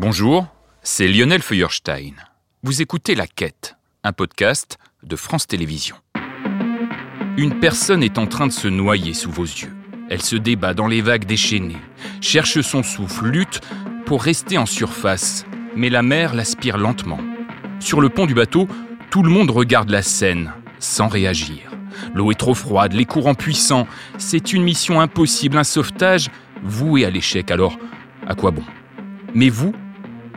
Bonjour, c'est Lionel Feuerstein. Vous écoutez La Quête, un podcast de France Télévisions. Une personne est en train de se noyer sous vos yeux. Elle se débat dans les vagues déchaînées, cherche son souffle, lutte pour rester en surface, mais la mer l'aspire lentement. Sur le pont du bateau, tout le monde regarde la scène, sans réagir. L'eau est trop froide, les courants puissants. C'est une mission impossible, un sauvetage voué à l'échec. Alors, à quoi bon? Mais vous,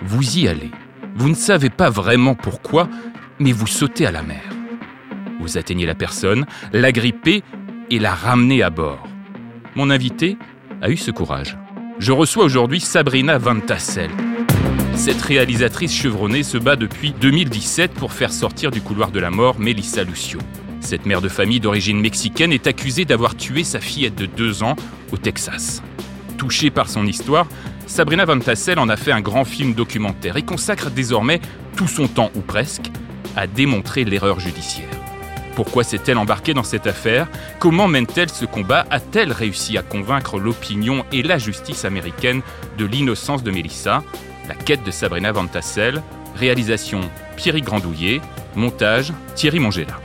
vous y allez. Vous ne savez pas vraiment pourquoi, mais vous sautez à la mer. Vous atteignez la personne, la grippez et la ramenez à bord. Mon invité a eu ce courage. Je reçois aujourd'hui Sabrina Van Tassel. Cette réalisatrice chevronnée se bat depuis 2017 pour faire sortir du couloir de la mort Melissa Lucio. Cette mère de famille d'origine mexicaine est accusée d'avoir tué sa fillette de deux ans au Texas. Touchée par son histoire, Sabrina Van Tassel en a fait un grand film documentaire et consacre désormais tout son temps, ou presque, à démontrer l'erreur judiciaire. Pourquoi s'est-elle embarquée dans cette affaire? Comment mène-t-elle ce combat? A-t-elle réussi à convaincre l'opinion et la justice américaine de l'innocence de Melissa? La quête de Sabrina Van Tassel, réalisation Pierry Grandouillet, montage Thierry Mongela.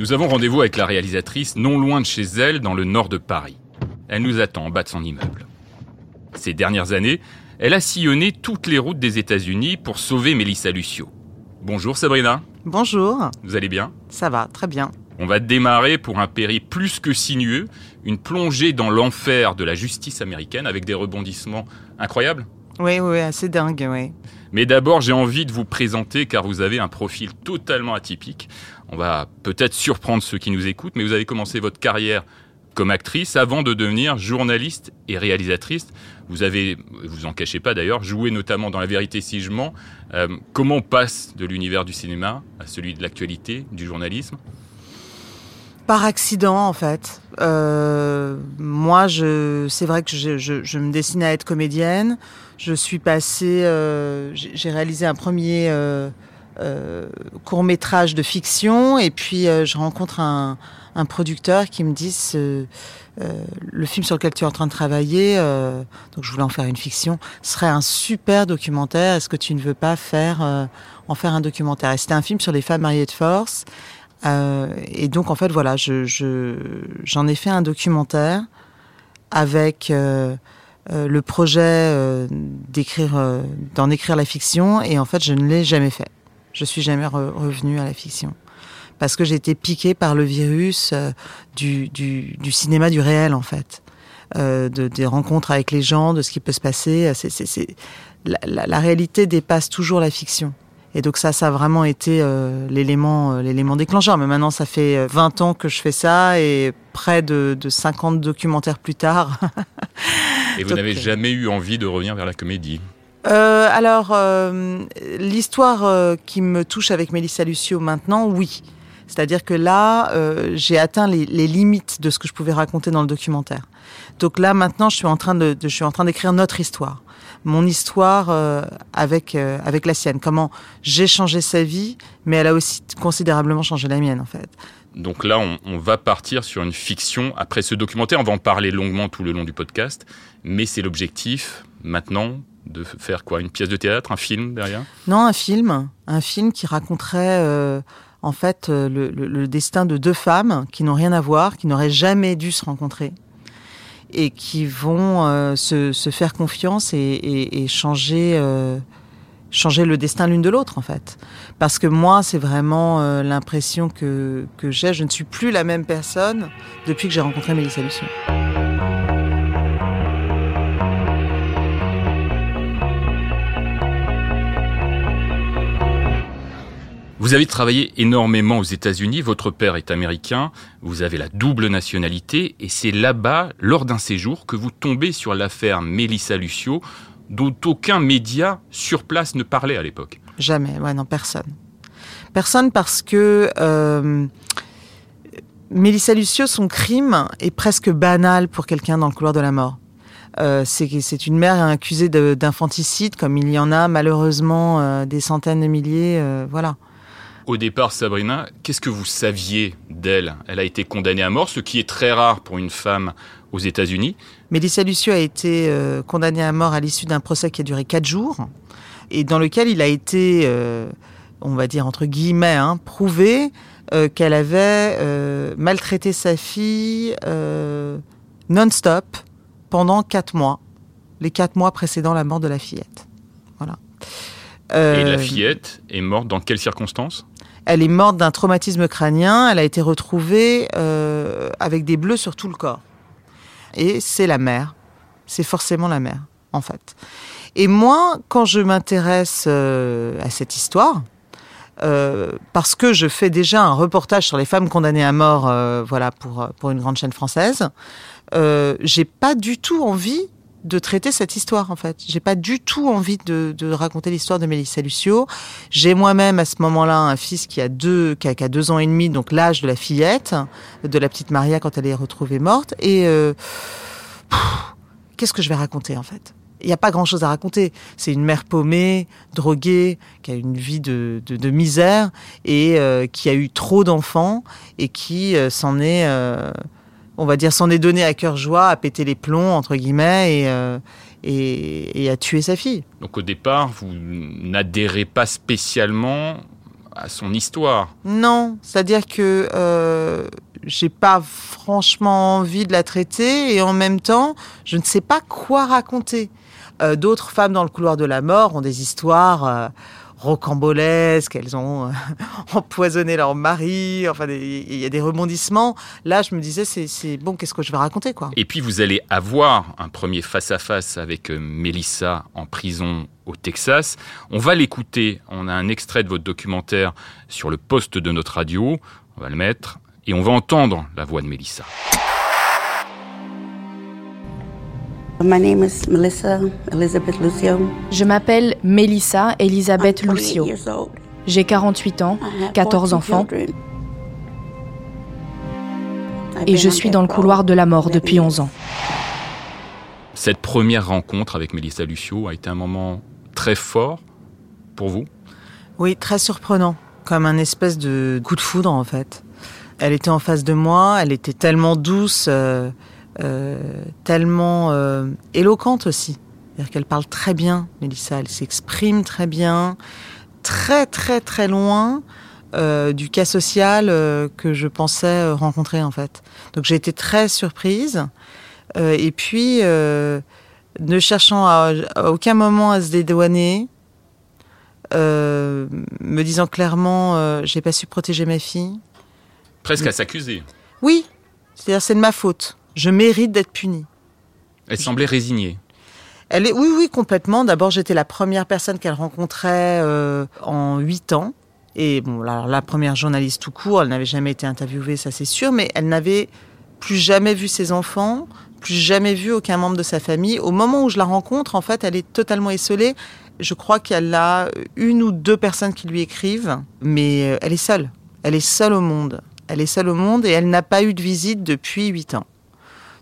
Nous avons rendez-vous avec la réalisatrice non loin de chez elle, dans le nord de Paris. Elle nous attend en bas de son immeuble. Ces dernières années, elle a sillonné toutes les routes des États-Unis pour sauver Mélissa Lucio. Bonjour Sabrina. Bonjour. Vous allez bien? Ça va, très bien. On va démarrer pour un périple plus que sinueux, une plongée dans l'enfer de la justice américaine avec des rebondissements incroyables. Oui, oui, assez dingue, oui. Mais d'abord, j'ai envie de vous présenter car vous avez un profil totalement atypique. On va peut-être surprendre ceux qui nous écoutent, mais vous avez commencé votre carrière comme actrice avant de devenir journaliste et réalisatrice. Vous avez, vous en cachez pas d'ailleurs, joué notamment dans La Vérité si je mens. Euh, comment on passe de l'univers du cinéma à celui de l'actualité, du journalisme? Par accident en fait. Euh, moi, c'est vrai que je, me destinais à être comédienne. Je suis passée, euh, j'ai réalisé un premier court métrage de fiction et puis euh, je rencontre un, producteur qui me dit ce, le film sur lequel tu es en train de travailler, donc je voulais en faire une fiction, serait un super documentaire. Est-ce que tu ne veux pas faire en faire un documentaire? Et c'était un film sur les femmes mariées de force. et donc en fait voilà, je, je, j'en ai fait un documentaire avec euh, le projet euh, d'écrire, euh, d'en écrire la fiction, et en fait, je ne l'ai jamais fait. Je suis jamais re revenue à la fiction parce que j'ai été piquée par le virus du, du, du, cinéma du réel, en fait, de, des rencontres avec les gens, de ce qui peut se passer. C'est... La, la, la réalité dépasse toujours la fiction. Et donc ça, ça a vraiment été euh, l'élément, euh, l'élément déclencheur. Mais maintenant, ça fait 20 ans que je fais ça et près de, de 50 documentaires plus tard. et vous n'avez jamais eu envie de revenir vers la comédie? Euh, alors, euh, l'histoire euh, qui me touche avec Mélissa Lucio maintenant, oui. C'est-à-dire que là, euh, j'ai atteint les, les, limites de ce que je pouvais raconter dans le documentaire. Donc là, maintenant, je suis en train de, de je suis en train d'écrire notre histoire mon histoire euh, avec euh, avec la sienne. Comment j'ai changé sa vie, mais elle a aussi considérablement changé la mienne en fait. Donc là, on, on, va partir sur une fiction. Après ce documentaire, on va en parler longuement tout le long du podcast. Mais c'est l'objectif maintenant de faire quoi Une pièce de théâtre, un film derrière? Non, un film, un film qui raconterait euh, en fait le, le, destin de deux femmes qui n'ont rien à voir, qui n'auraient jamais dû se rencontrer et qui vont euh, se, faire confiance et, changer, euh, changer le destin l'une de l'autre en fait. Parce que moi, c'est vraiment euh, l'impression que, j'ai. Je ne suis plus la même personne depuis que j'ai rencontré Mélissa Lucien. Vous avez travaillé énormément aux États-Unis, votre père est américain, vous avez la double nationalité, et c'est là-bas, lors d'un séjour, que vous tombez sur l'affaire Mélissa Lucio, dont aucun média sur place ne parlait à l'époque. Jamais, ouais, non, personne. Personne parce que euh, Mélissa Lucio, son crime est presque banal pour quelqu'un dans le couloir de la mort. Euh, c'est une mère accusée d'infanticide, comme il y en a malheureusement euh, des centaines de milliers, euh, voilà. Au départ, Sabrina, qu'est-ce que vous saviez d'elle? Elle a été condamnée à mort, ce qui est très rare pour une femme aux États-Unis. Mélissa Lucio a été euh, condamnée à mort à l'issue d'un procès qui a duré quatre jours et dans lequel il a été, euh, on va dire entre guillemets, hein, prouvé euh, qu'elle avait maltraité sa fille non-stop pendant quatre mois, les quatre mois précédant la mort de la fillette. Voilà. Et la fillette est morte dans quelles circonstances? Elle est morte d'un traumatisme crânien. Elle a été retrouvée avec des bleus sur tout le corps et c'est la mère. C'est forcément la mère, en fait. Et moi, quand je m'intéresse euh, à cette histoire, euh, parce que je fais déjà un reportage sur les femmes condamnées à mort, euh, voilà, pour, pour une grande chaîne française, j'ai pas du tout envie de traiter cette histoire en fait. J'ai pas du tout envie de, raconter l'histoire de Mélissa Lucio. J'ai moi-même à ce moment-là un fils qui a deux qui a, deux ans et demi, donc l'âge de la fillette, de la petite Maria quand elle est retrouvée morte. Et euh, qu'est-ce que je vais raconter en fait? Il n'y a pas grand-chose à raconter. C'est une mère paumée, droguée, qui a une vie de, misère et euh, qui a eu trop d'enfants et qui euh, s'en est on va dire, s'en est donné à cœur joie, à péter les plombs, entre guillemets, et, euh, et, à tuer sa fille. Donc au départ, vous n'adhérez pas spécialement à son histoire Non, c'est-à-dire que euh, j'ai pas franchement envie de la traiter, et en même temps, je ne sais pas quoi raconter. Euh, d'autres femmes dans le couloir de la mort ont des histoires euh, rocambolesques, elles ont euh, empoisonné leur mari, enfin il y a des rebondissements. Là, je me disais, c'est bon, qu'est-ce que je vais raconter quoi? Et puis vous allez avoir un premier face-à-face avec euh, Mélissa en prison au Texas. On va l'écouter, on a un extrait de votre documentaire sur le poste de notre radio, on va le mettre, et on va entendre la voix de Mélissa. Je m'appelle Melissa Elizabeth Lucio. J'ai 48 ans, 14 enfants. Et je suis dans le couloir de la mort depuis 11 ans. Cette première rencontre avec Melissa Lucio a été un moment très fort pour vous? Oui, très surprenant, comme un espèce de coup de foudre en fait. Elle était en face de moi, elle était tellement douce. Euh, euh, tellement euh, éloquente aussi. C'est-à-dire qu'elle parle très bien, Mélissa, elle s'exprime très bien, très très très loin euh, du cas social que je pensais rencontrer en fait. Donc j'ai été très surprise. et puis, ne cherchant à, à, aucun moment à se dédouaner, me disant clairement, j'ai pas su protéger ma fille. Presque à s'accuser. Oui, c'est-à-dire c'est de ma faute je mérite d'être punie. Elle semblait résignée. Elle est, oui, oui, complètement. D'abord, j'étais la première personne qu'elle rencontrait euh, en huit ans. Et bon, alors, la première journaliste tout court, elle n'avait jamais été interviewée, ça c'est sûr, mais elle n'avait plus jamais vu ses enfants, plus jamais vu aucun membre de sa famille. Au moment où je la rencontre, en fait, elle est totalement esselée. Je crois qu'elle a une ou deux personnes qui lui écrivent, mais euh, elle est seule. Elle est seule au monde. Elle est seule au monde et elle n'a pas eu de visite depuis huit ans.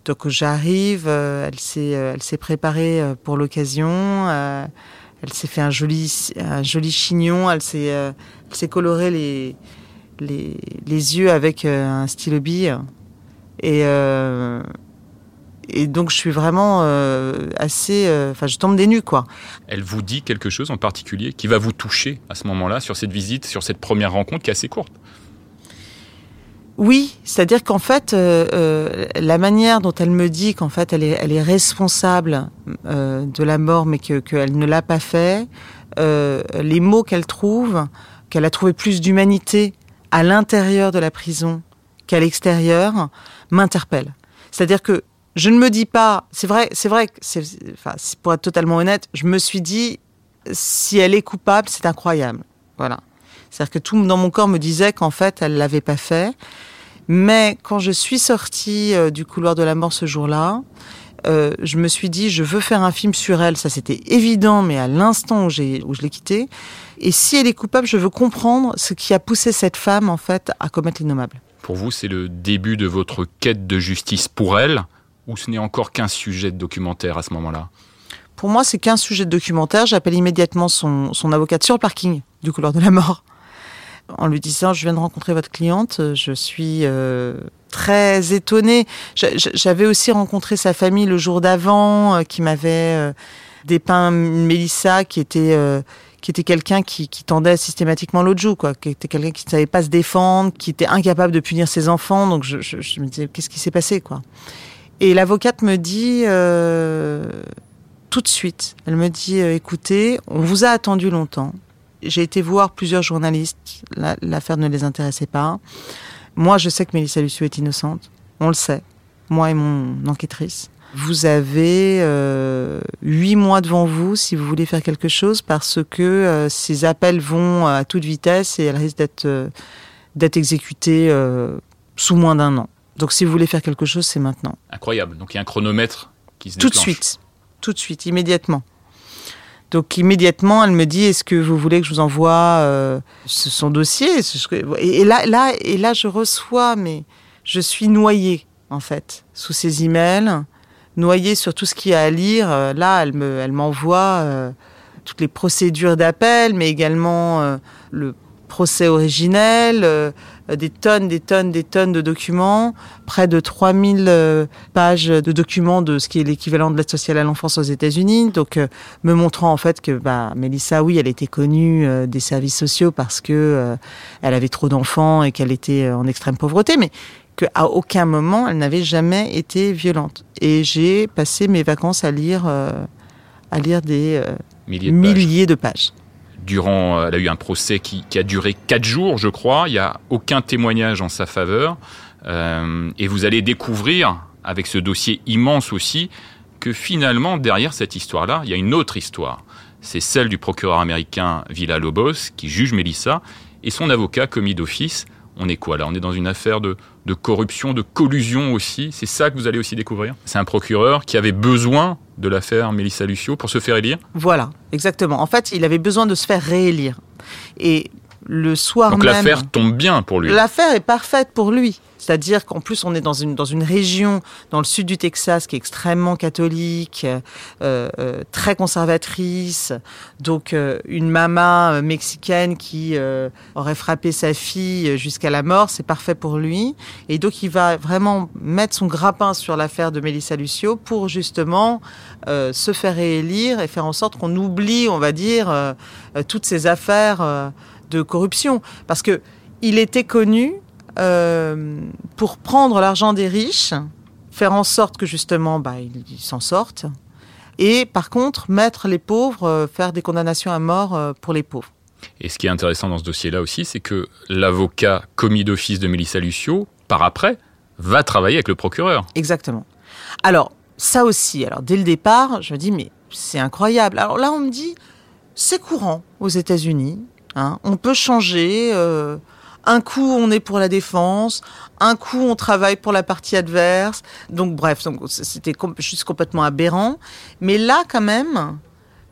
Donc j'arrive, euh, elle s'est, euh, elle s'est préparée euh, pour l'occasion. elle s'est fait un joli, chignon. Elle s'est, elle s'est coloré les, yeux avec un stylo bille. Et et donc je suis vraiment assez, enfin je tombe des nues quoi. Elle vous dit quelque chose en particulier qui va vous toucher à ce moment-là sur cette visite, sur cette première rencontre qui est assez courte? Oui, c'est-à-dire qu'en fait, euh, euh, la manière dont elle me dit qu'en fait elle est, responsable euh, de la mort, mais que qu'elle ne l'a pas fait, les mots qu'elle trouve, qu'elle a trouvé plus d'humanité à l'intérieur de la prison qu'à l'extérieur, m'interpellent. C'est-à-dire que je ne me dis pas, c'est vrai, c'est vrai, pour être totalement honnête, je me suis dit, si elle est coupable, c'est incroyable. Voilà. C'est-à-dire que tout dans mon corps me disait qu'en fait, elle l'avait pas fait. Mais quand je suis sortie euh, du couloir de la mort ce jour-là, euh, je me suis dit, je veux faire un film sur elle. Ça, c'était évident, mais à l'instant où, j'ai, où je l'ai quittée. Et si elle est coupable, je veux comprendre ce qui a poussé cette femme, en fait, à commettre l'innommable. Pour vous, c'est le début de votre quête de justice pour elle, ou ce n'est encore qu'un sujet de documentaire à ce moment-là? Pour moi, c'est qu'un sujet de documentaire. J'appelle immédiatement son, son avocate sur le parking du couloir de la mort. En lui disant je viens de rencontrer votre cliente, je suis très étonnée. J'avais aussi rencontré sa famille le jour d'avant, qui m'avait dépeint Mélissa, qui était qui était quelqu'un qui, tendait systématiquement l'autre joue, quoi, qui était quelqu'un qui ne savait pas se défendre, qui était incapable de punir ses enfants. Donc je, me disais, qu'est-ce qui s'est passé, quoi? Et l'avocate me dit euh, tout de suite, elle me dit, euh, écoutez, on vous a attendu longtemps. J'ai été voir plusieurs journalistes, l'affaire ne les intéressait pas. Moi, je sais que Mélissa Lucio est innocente, on le sait, moi et mon enquêtrice. Vous avez euh, huit mois devant vous si vous voulez faire quelque chose parce que euh, ces appels vont à toute vitesse et elles risquent d'être euh, d'être exécutées sous moins d'un an. Donc si vous voulez faire quelque chose, c'est maintenant. Incroyable. Donc il y a un chronomètre qui se Tout de suite. Tout de suite, immédiatement. Donc immédiatement, elle me dit Est-ce que vous voulez que je vous envoie son dossier? Et, là, là, et là, je reçois, mais je suis noyée en fait sous ces emails noyée sur tout ce qu'il y a à lire. Euh, là, elle me, elle m'envoie euh, toutes les procédures d'appel, mais également euh, le procès originel, des tonnes, des tonnes, des tonnes de documents, près de 3000 pages de documents de ce qui est l'équivalent de l'aide sociale à l'enfance aux États-Unis. Donc, me montrant en fait que bah, Mélissa, oui, elle était connue des services sociaux parce que elle avait trop d'enfants et qu'elle était en extrême pauvreté, mais qu'à aucun moment elle n'avait jamais été violente. Et j'ai passé mes vacances à lire, euh, à lire des euh, milliers, de, pages. Durant, euh, elle a eu un procès qui, a duré quatre jours, je crois. Il n'y a aucun témoignage en sa faveur. et vous allez découvrir, avec ce dossier immense aussi, que finalement, derrière cette histoire-là, il y a une autre histoire. C'est celle du procureur américain Villa Lobos, qui juge Melissa, et son avocat commis d'office, on est quoi là? On est dans une affaire de, corruption, de collusion aussi? C'est ça que vous allez aussi découvrir? C'est un procureur qui avait besoin de l'affaire Mélissa Lucio pour se faire élire? Voilà, exactement. En fait, il avait besoin de se faire réélire. Et le soir Donc l'affaire tombe bien pour lui. L'affaire est parfaite pour lui. C'est-à-dire qu'en plus, on est dans une, dans une région, dans le sud du Texas, qui est extrêmement catholique, euh, euh, très conservatrice. Donc, euh, une maman mexicaine qui aurait frappé sa fille jusqu'à la mort, c'est parfait pour lui. Et donc, il va vraiment mettre son grappin sur l'affaire de Melissa Lucio pour justement se faire réélire et faire en sorte qu'on oublie, on va dire, toutes ces affaires de corruption. Parce que il était connu euh, pour prendre l'argent des riches, faire en sorte que justement bah, ils s'en sortent, et par contre mettre les pauvres, euh, faire des condamnations à mort euh, pour les pauvres. Et ce qui est intéressant dans ce dossier-là aussi, c'est que l'avocat commis d'office de Mélissa Lucio, par après, va travailler avec le procureur. Exactement. Alors, ça aussi, alors dès le départ, je me dis, mais c'est incroyable. Alors là, on me dit, c'est courant aux États-Unis. Hein, on peut changer. Un coup, on est pour la défense, un coup, on travaille pour la partie adverse. Donc, bref, c'était complètement aberrant. Mais là, quand même,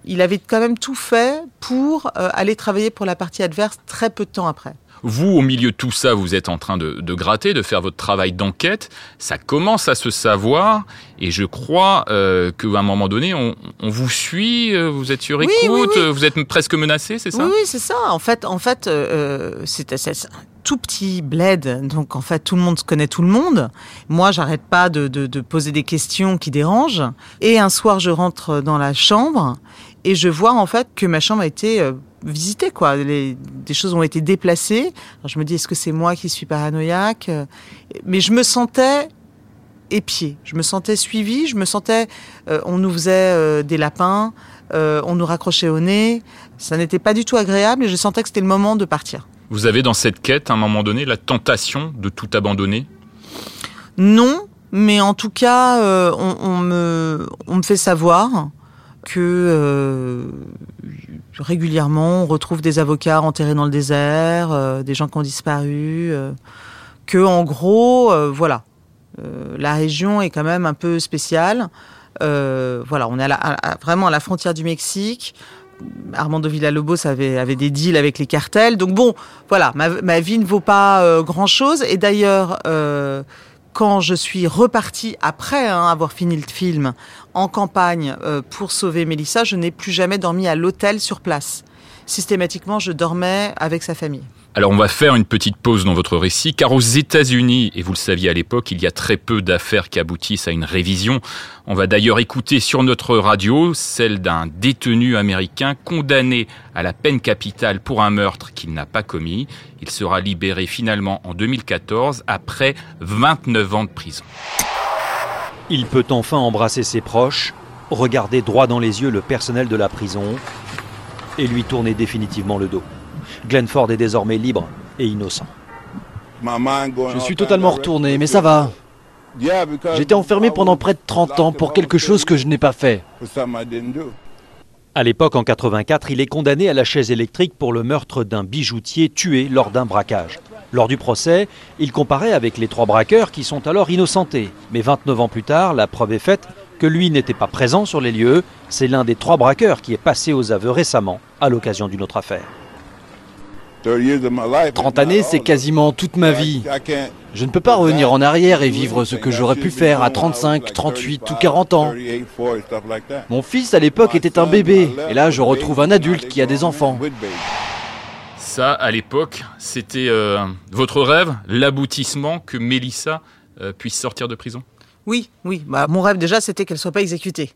il avait quand même tout fait pour euh, aller travailler pour la partie adverse très peu de temps après. Vous, au milieu de tout ça, vous êtes en train de, gratter, de faire votre travail d'enquête. Ça commence à se savoir. Et je crois euh, qu'à un moment donné, on, vous suit, euh, vous êtes sur écoute, vous êtes presque menacé, c'est ça? Oui, c'est ça. En fait, en fait euh, c'est un tout petit bled. Donc, en fait, tout le monde connaît tout le monde. Moi, j'arrête pas de, de poser des questions qui dérangent. Et un soir, je rentre dans la chambre et je vois en fait que ma chambre a été euh, visitée, quoi. des choses ont été déplacées. je me dis, est-ce que c'est moi qui suis paranoïaque Mais je me sentais épiée. Je me sentais suivie. Je me sentais, euh, on nous faisait euh, des lapins, on nous raccrochait au nez. Ça n'était pas du tout agréable et je sentais que c'était le moment de partir. Vous avez dans cette quête, à un moment donné, la tentation de tout abandonner? Non, mais en tout cas, on, me, on me fait savoir que euh, régulièrement on retrouve des avocats enterrés dans le désert, euh, des gens qui ont disparu, euh, que en gros, voilà, la région est quand même un peu spéciale. voilà, on est vraiment à la frontière du Mexique. Armando Villalobos avait, avait des deals avec les cartels. Donc bon, voilà, ma, vie ne vaut pas grand-chose. Et d'ailleurs, quand je suis repartie après hein, avoir fini le film en campagne euh, pour sauver Mélissa, je n'ai plus jamais dormi à l'hôtel sur place. systématiquement, je dormais avec sa famille. Alors on va faire une petite pause dans votre récit, car aux États-Unis, et vous le saviez à l'époque, il y a très peu d'affaires qui aboutissent à une révision. On va d'ailleurs écouter sur notre radio celle d'un détenu américain condamné à la peine capitale pour un meurtre qu'il n'a pas commis. Il sera libéré finalement en 2014 après 29 ans de prison. Il peut enfin embrasser ses proches, regarder droit dans les yeux le personnel de la prison et lui tourner définitivement le dos. Glenn Ford est désormais libre et innocent. Je suis totalement retourné, mais ça va. J'étais enfermé pendant près de 30 ans pour quelque chose que je n'ai pas fait. À l'époque, en 84, il est condamné à la chaise électrique pour le meurtre d'un bijoutier tué lors d'un braquage. Lors du procès, il comparait avec les trois braqueurs qui sont alors innocentés. Mais 29 ans plus tard, la preuve est faite que lui n'était pas présent sur les lieux. C'est l'un des trois braqueurs qui est passé aux aveux récemment à l'occasion d'une autre affaire. 30 années, c'est quasiment toute ma vie. Je ne peux pas revenir en arrière et vivre ce que j'aurais pu faire à 35, 38 ou 40 ans. Mon fils à l'époque était un bébé, et là je retrouve un adulte qui a des enfants. Ça, à l'époque, c'était euh, votre rêve, l'aboutissement que Mélissa euh, puisse sortir de prison? Oui, oui. Bah, mon rêve déjà, c'était qu'elle soit pas exécutée.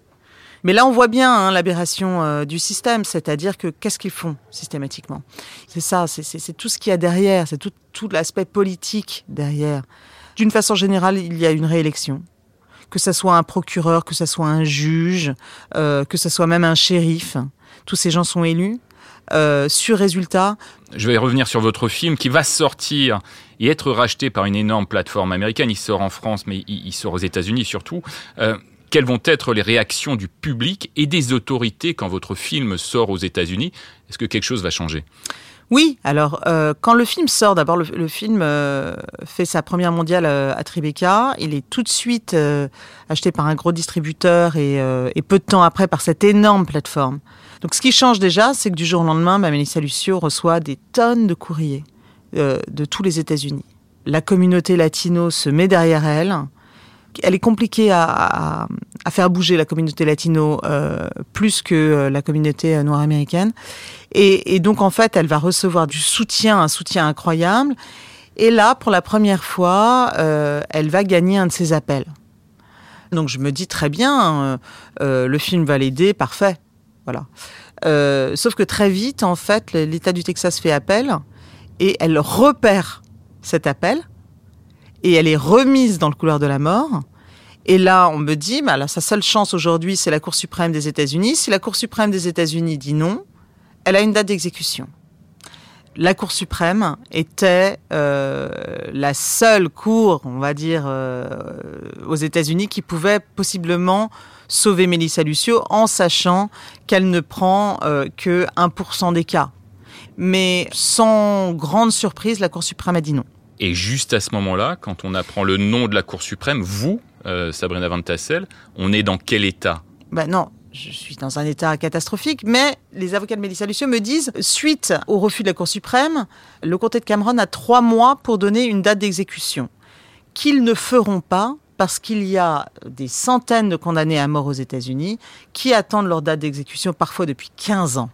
Mais là, on voit bien hein, l'aberration euh, du système, c'est-à-dire que qu'est-ce qu'ils font systématiquement? C'est ça, c'est tout ce qu'il y a derrière, c'est tout, l'aspect politique derrière. D'une façon générale, il y a une réélection. Que ce soit un procureur, que ce soit un juge, que ce soit même un shérif, tous ces gens sont élus. Euh, sur résultat. Je vais revenir sur votre film qui va sortir et être racheté par une énorme plateforme américaine. Il sort en France, mais il, sort aux États-Unis surtout. Euh, quelles vont être les réactions du public et des autorités quand votre film sort aux États-Unis? Est-ce que quelque chose va changer? Oui, alors euh, quand le film sort, d'abord le, film euh, fait sa première mondiale euh, à Tribeca, il est tout de suite acheté par un gros distributeur et, peu de temps après par cette énorme plateforme. Donc ce qui change déjà, c'est que du jour au lendemain, bah, Melissa Lucio reçoit des tonnes de courriers de tous les États-Unis. La communauté latino se met derrière elle elle est compliquée à, faire bouger la communauté latino euh, plus que euh, la communauté euh, noire américaine. Et, donc en fait, elle va recevoir du soutien, un soutien incroyable. Et là, pour la première fois, elle va gagner un de ses appels. Donc je me dis très bien, le film va l'aider, parfait. Voilà. sauf que très vite, en fait, l'État du Texas fait appel et elle repère cet appel et elle est remise dans le couloir de la mort. Et là, on me dit, bah, sa seule chance aujourd'hui, c'est la Cour suprême des États-Unis. Si la Cour suprême des États-Unis dit non, elle a une date d'exécution. La Cour suprême était euh, la seule cour, on va dire, euh, aux États-Unis qui pouvait possiblement sauver Mélissa Lucio en sachant qu'elle ne prend euh, que 1% des cas. Mais sans grande surprise, la Cour suprême a dit non. Et juste à ce moment-là, quand on apprend le nom de la Cour suprême, vous, euh, Sabrina Van Tassel, on est dans quel état? Ben non, je suis dans un état catastrophique, mais les avocats de Mélissa Lucio me disent, suite au refus de la Cour suprême, le comté de Cameron a trois mois pour donner une date d'exécution, qu'ils ne feront pas parce qu'il y a des centaines de condamnés à mort aux États-Unis qui attendent leur date d'exécution parfois depuis 15 ans.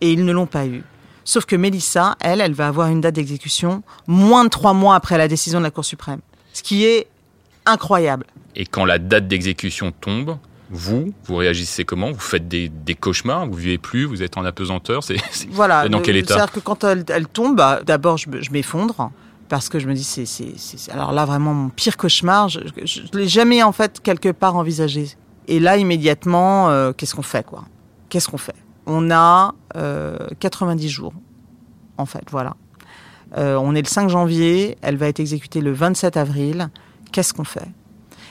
Et ils ne l'ont pas eu. Sauf que Mélissa, elle, elle va avoir une date d'exécution moins de trois mois après la décision de la Cour suprême. Ce qui est incroyable. Et quand la date d'exécution tombe, vous, vous réagissez comment? Vous faites des, cauchemars? Vous vivez plus? Vous êtes en apesanteur? C'est voilà. Dans quel état? C'est-à-dire que quand elle, tombe, bah, d'abord je, m'effondre parce que je me dis c'est alors là vraiment mon pire cauchemar. Je, ne l'ai jamais en fait quelque part envisagé. Et là immédiatement, euh, qu'est-ce qu'on fait quoi? Qu'est-ce qu'on fait? On a 90 euh, jours, en fait, voilà. Euh, on est le 5 janvier, elle va être exécutée le 27 avril. Qu'est-ce qu'on fait?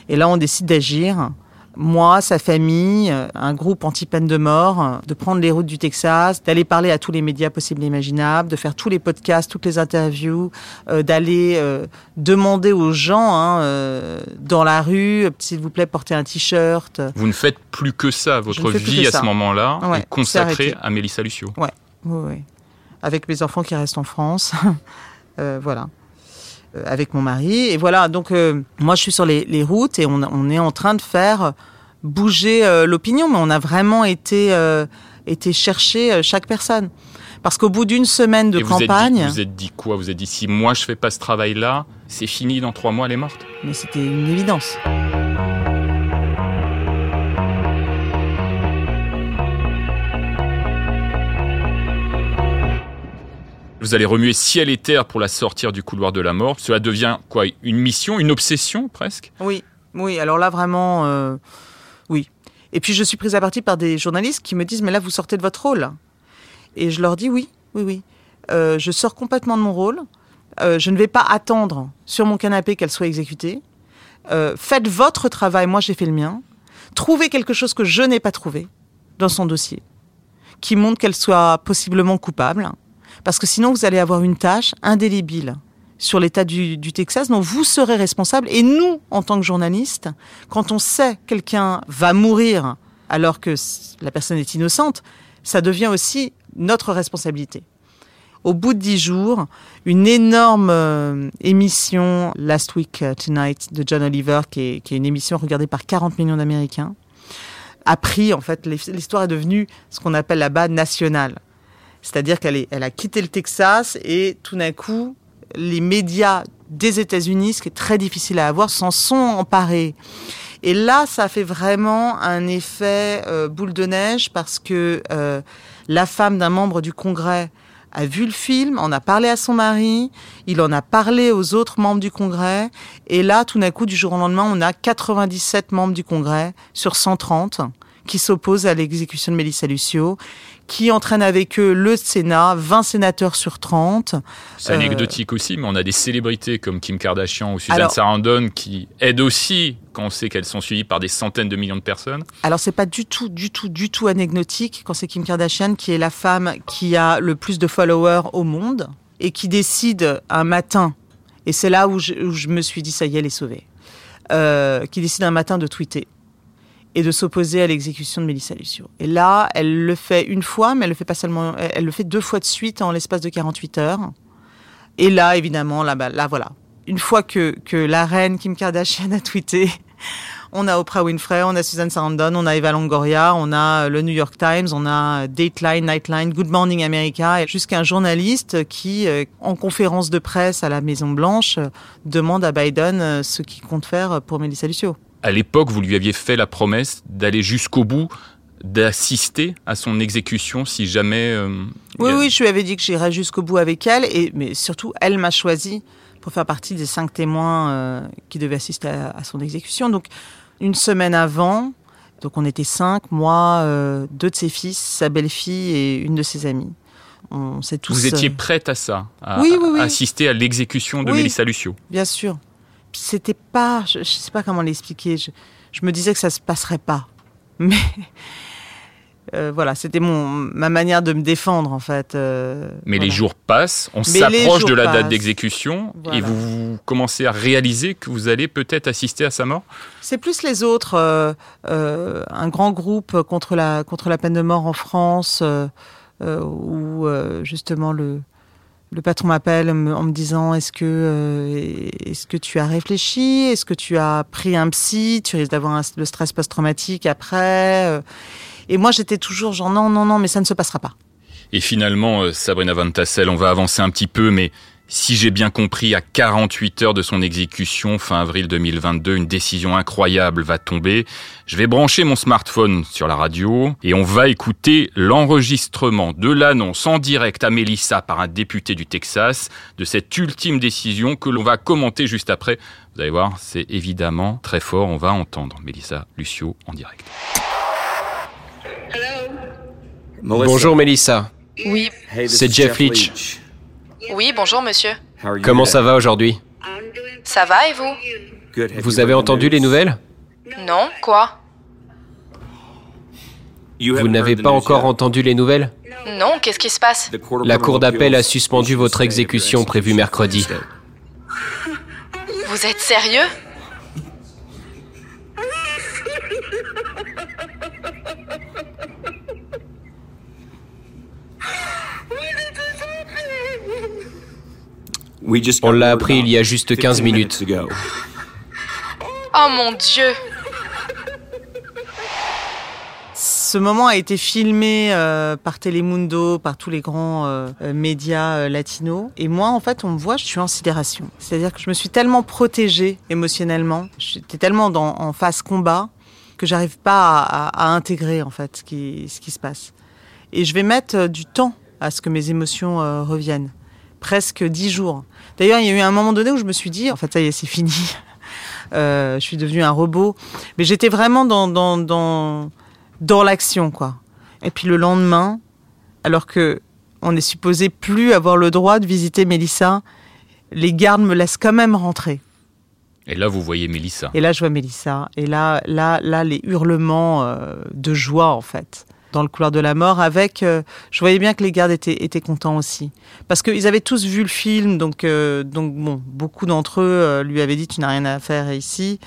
Et là, on décide d'agir. Moi, sa famille, euh, un groupe anti-peine de mort, de prendre les routes du Texas, d'aller parler à tous les médias possibles et imaginables, de faire tous les podcasts, toutes les interviews, d'aller demander aux gens hein, dans la rue, s'il vous plaît, porter un t-shirt. Vous ne faites plus que ça. Votre vie à ce moment-là est consacrée à Mélissa Lucio. Ouais, oui, oui. Avec mes enfants qui restent en France. Euh, voilà. Euh, avec mon mari. Et voilà, donc euh, moi je suis sur les, routes et on, est en train de faire bouger l'opinion, mais on a vraiment été, été chercher chaque personne. Parce qu'au bout d'une semaine de campagne, vous êtes, dit, quoi? Vous êtes dit si moi je fais pas ce travail-là, c'est fini dans trois mois, elle est morte? Mais c'était une évidence. Vous allez remuer ciel et terre pour la sortir du couloir de la mort. Cela devient quoi Une mission, une obsession presque? Oui, oui. Alors là vraiment, euh, oui. Et puis je suis prise à partie par des journalistes qui me disent mais là vous sortez de votre rôle. Et je leur dis oui, oui, oui. Euh, je sors complètement de mon rôle. Euh, je ne vais pas attendre sur mon canapé qu'elle soit exécutée. faites votre travail, moi j'ai fait le mien. Trouvez quelque chose que je n'ai pas trouvé dans son dossier, qui montre qu'elle soit possiblement coupable parce que sinon vous allez avoir une tâche indélébile sur l'état du, Texas dont vous serez responsable. Et nous, en tant que journalistes, quand on sait quelqu'un va mourir alors que la personne est innocente, ça devient aussi notre responsabilité. Au bout de dix jours, une énorme euh, émission Last Week uh, Tonight de John Oliver, qui est, qui est une émission regardée par 40 millions d'Américains, a pris, en fait, l'histoire est devenue ce qu'on appelle là-bas nationale. C'est-à-dire qu'elle elle a quitté le Texas et tout d'un coup, les médias des États-Unis, ce qui est très difficile à avoir, s'en sont emparés. Et là, ça fait vraiment un effet euh, boule de neige parce que euh, la femme d'un membre du Congrès a vu le film, en a parlé à son mari, il en a parlé aux autres membres du Congrès, et là, tout d'un coup, du jour au lendemain, on a 97 membres du Congrès sur 130 qui s'opposent à l'exécution de Mélissa Lucio, qui entraîne avec eux le Sénat, 20 sénateurs sur 30. C'est anecdotique aussi, mais on a des célébrités comme Kim Kardashian ou Suzanne Sarandon qui aident aussi quand on sait qu'elles sont suivies par des centaines de millions de personnes. Alors c'est pas du tout, du tout, du tout anecdotique quand c'est Kim Kardashian qui est la femme qui a le plus de followers au monde et qui décide un matin, et c'est là où je, me suis dit ça y est, elle est sauvée, euh, qui décide un matin de tweeter et de s'opposer à l'exécution de Mélissa Lucio. Et là, elle le fait une fois, mais elle le fait pas seulement, elle le deux fois de suite en l'espace de 48 heures. Et là, évidemment, là, bah, là, voilà. Une fois que, que la reine Kim Kardashian a tweeté, on a Oprah Winfrey, on a Susan Sarandon, on a Eva Longoria, on a le New York Times, on a Dateline, Nightline, Good Morning America, jusqu'à un journaliste qui, euh, en conférence de presse à la Maison Blanche, demande à Biden euh, ce qu'il compte faire pour Melissa Lucio à l'époque, vous lui aviez fait la promesse d'aller jusqu'au bout, d'assister à son exécution si jamais. Euh, oui, oui, je lui avais dit que j'irais jusqu'au bout avec elle, et mais surtout, elle m'a choisi pour faire partie des cinq témoins euh, qui devaient assister à, son exécution. Donc, une semaine avant, donc on était cinq, moi, euh, deux de ses fils, sa belle-fille et une de ses amies. On tous. Vous étiez prête à ça, à, oui, oui, oui. assister à l'exécution de Mélissa Lucio. Bien sûr c'était pas, je, ne sais pas comment l'expliquer. Je, me disais que ça se passerait pas, mais euh, voilà, c'était mon ma manière de me défendre en fait. Euh, mais les jours passent, on s'approche de la date d'exécution et vous, commencez à réaliser que vous allez peut-être assister à sa mort? C'est plus les autres, euh, un grand groupe contre la contre la peine de mort en France, où justement le le patron m'appelle en me disant est-ce que euh, est-ce que tu as réfléchi? Est-ce que tu as pris un psy? Tu risques d'avoir le stress post-traumatique après euh. et moi j'étais toujours genre non non non mais ça ne se passera pas. Et finalement euh, Sabrina Van Tassel on va avancer un petit peu mais si j'ai bien compris, à 48 heures de son exécution, fin avril 2022, une décision incroyable va tomber. Je vais brancher mon smartphone sur la radio et on va écouter l'enregistrement de l'annonce en direct à Melissa par un député du Texas de cette ultime décision que l'on va commenter juste après. Vous allez voir, c'est évidemment très fort. On va entendre Melissa Lucio en direct. Bonjour Melissa. Oui. C'est Jeff Leach. Oui, bonjour monsieur. Comment ça va aujourd'hui? Ça va et vous? Vous avez entendu les nouvelles? Non, quoi? Vous n'avez pas encore entendu les nouvelles? Non, qu'est-ce qui se passe? La Cour d'appel a suspendu votre exécution prévue mercredi. Vous êtes sérieux? On l'a appris il y a juste 15 minutes. Oh mon Dieu Ce moment a été filmé euh, par Telemundo, par tous les grands euh, euh, médias latinos. Et moi, en fait, on me voit, je suis en sidération. C'est-à-dire que je me suis tellement protégée émotionnellement, j'étais tellement dans, en phase combat que j'arrive pas à, intégrer en fait ce qui, ce qui se passe. Et je vais mettre du temps à ce que mes émotions reviennent. Presque dix jours. D'ailleurs, il y a eu un moment donné où je me suis dit, en fait, ça y est, c'est fini. je suis devenue un robot. Mais j'étais vraiment dans, dans, dans dans l'action, quoi. Et puis le lendemain, alors que on est supposé plus avoir le droit de visiter Mélissa, les gardes me laissent quand même rentrer. Et là, vous voyez Mélissa. Et là, je vois Mélissa. Et là, là, là, les hurlements euh, de joie, en fait, dans le couloir de la mort. Avec, euh, je voyais bien que les gardes étaient, étaient contents aussi, parce qu'ils avaient tous vu le film. Donc, euh, donc bon, beaucoup d'entre eux lui avaient dit tu n'as rien à faire ici.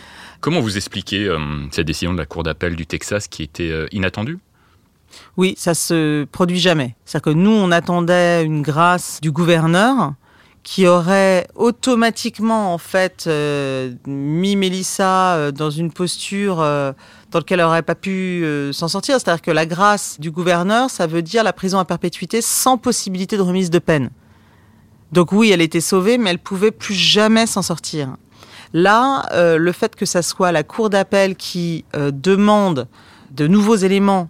Comment vous expliquez euh, cette décision de la Cour d'appel du Texas qui était euh, inattendue? Oui, ça se produit jamais. C'est-à-dire que nous, on attendait une grâce du gouverneur qui aurait automatiquement en fait euh, mis Mélissa dans une posture dans laquelle elle n'aurait pas pu s'en sortir. C'est-à-dire que la grâce du gouverneur, ça veut dire la prison à perpétuité sans possibilité de remise de peine. Donc oui, elle était sauvée, mais elle pouvait plus jamais s'en sortir. Là, euh, le fait que ça soit la Cour d'appel qui euh, demande de nouveaux éléments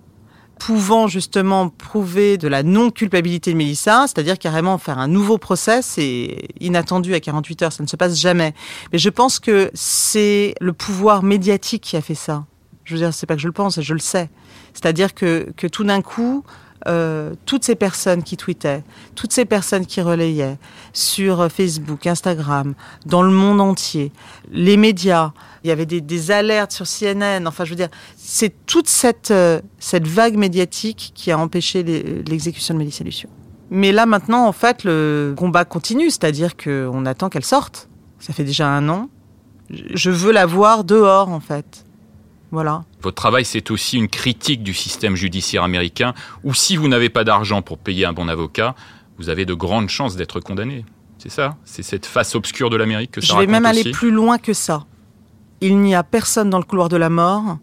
pouvant justement prouver de la non-culpabilité de Mélissa, c'est-à-dire carrément faire un nouveau procès, c'est inattendu à 48 heures, ça ne se passe jamais. Mais je pense que c'est le pouvoir médiatique qui a fait ça. Je veux dire, c'est pas que je le pense, je le sais. C'est-à-dire que, que tout d'un coup, euh, toutes ces personnes qui tweetaient, toutes ces personnes qui relayaient sur Facebook, Instagram, dans le monde entier, les médias, il y avait des, alertes sur CNN, enfin je veux dire, c'est toute cette, euh, cette vague médiatique qui a empêché l'exécution de Mélissa Lucio. Mais là maintenant, en fait, le combat continue, c'est-à-dire qu'on attend qu'elle sorte. Ça fait déjà un an. Je veux la voir dehors, en fait. Votre travail, c'est aussi une critique du système judiciaire américain, où si vous n'avez pas d'argent pour payer un bon avocat, vous avez de grandes chances d'être condamné. C'est ça? C'est cette face obscure de l'Amérique que ça Je vais même aller plus loin que ça. Il n'y a personne dans le couloir de la mort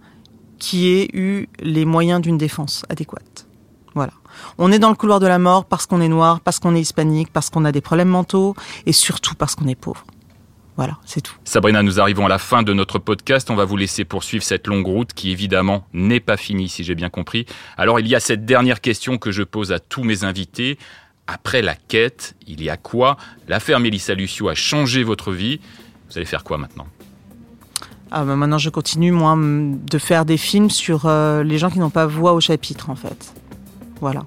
qui ait eu les moyens d'une défense adéquate. Voilà. On est dans le couloir de la mort parce qu'on est noir, parce qu'on est hispanique, parce qu'on a des problèmes mentaux et surtout parce qu'on est pauvre. Voilà, c'est tout. Sabrina, nous arrivons à la fin de notre podcast. On va vous laisser poursuivre cette longue route qui évidemment n'est pas finie, si j'ai bien compris. Alors il y a cette dernière question que je pose à tous mes invités. Après la quête, il y a quoi? L'affaire Mélissa Lucio a changé votre vie. Vous allez faire quoi maintenant? Ah bah maintenant, je continue, moi, de faire des films sur euh, les gens qui n'ont pas voix au chapitre, en fait. Voilà.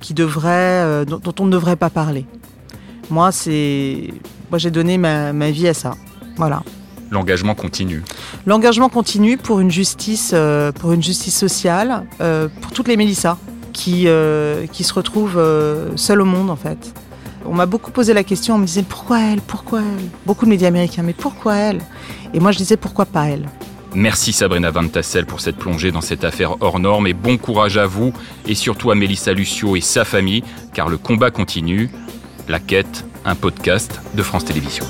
Qui devraient, euh, dont, on ne devrait pas parler. Moi, c'est moi, j'ai donné ma, vie à ça. Voilà. L'engagement continue. L'engagement continue pour une justice, euh, pour une justice sociale, euh, pour toutes les Mélissa qui, euh, qui se retrouvent seules au monde en fait. On m'a beaucoup posé la question, on me disait pourquoi elle, pourquoi elle? Beaucoup de médias américains, mais pourquoi elle? Et moi je disais pourquoi pas elle? Merci Sabrina Van Tassel pour cette plongée dans cette affaire hors norme et bon courage à vous et surtout à Mélissa Lucio et sa famille car le combat continue. La quête un podcast de France Télévisions.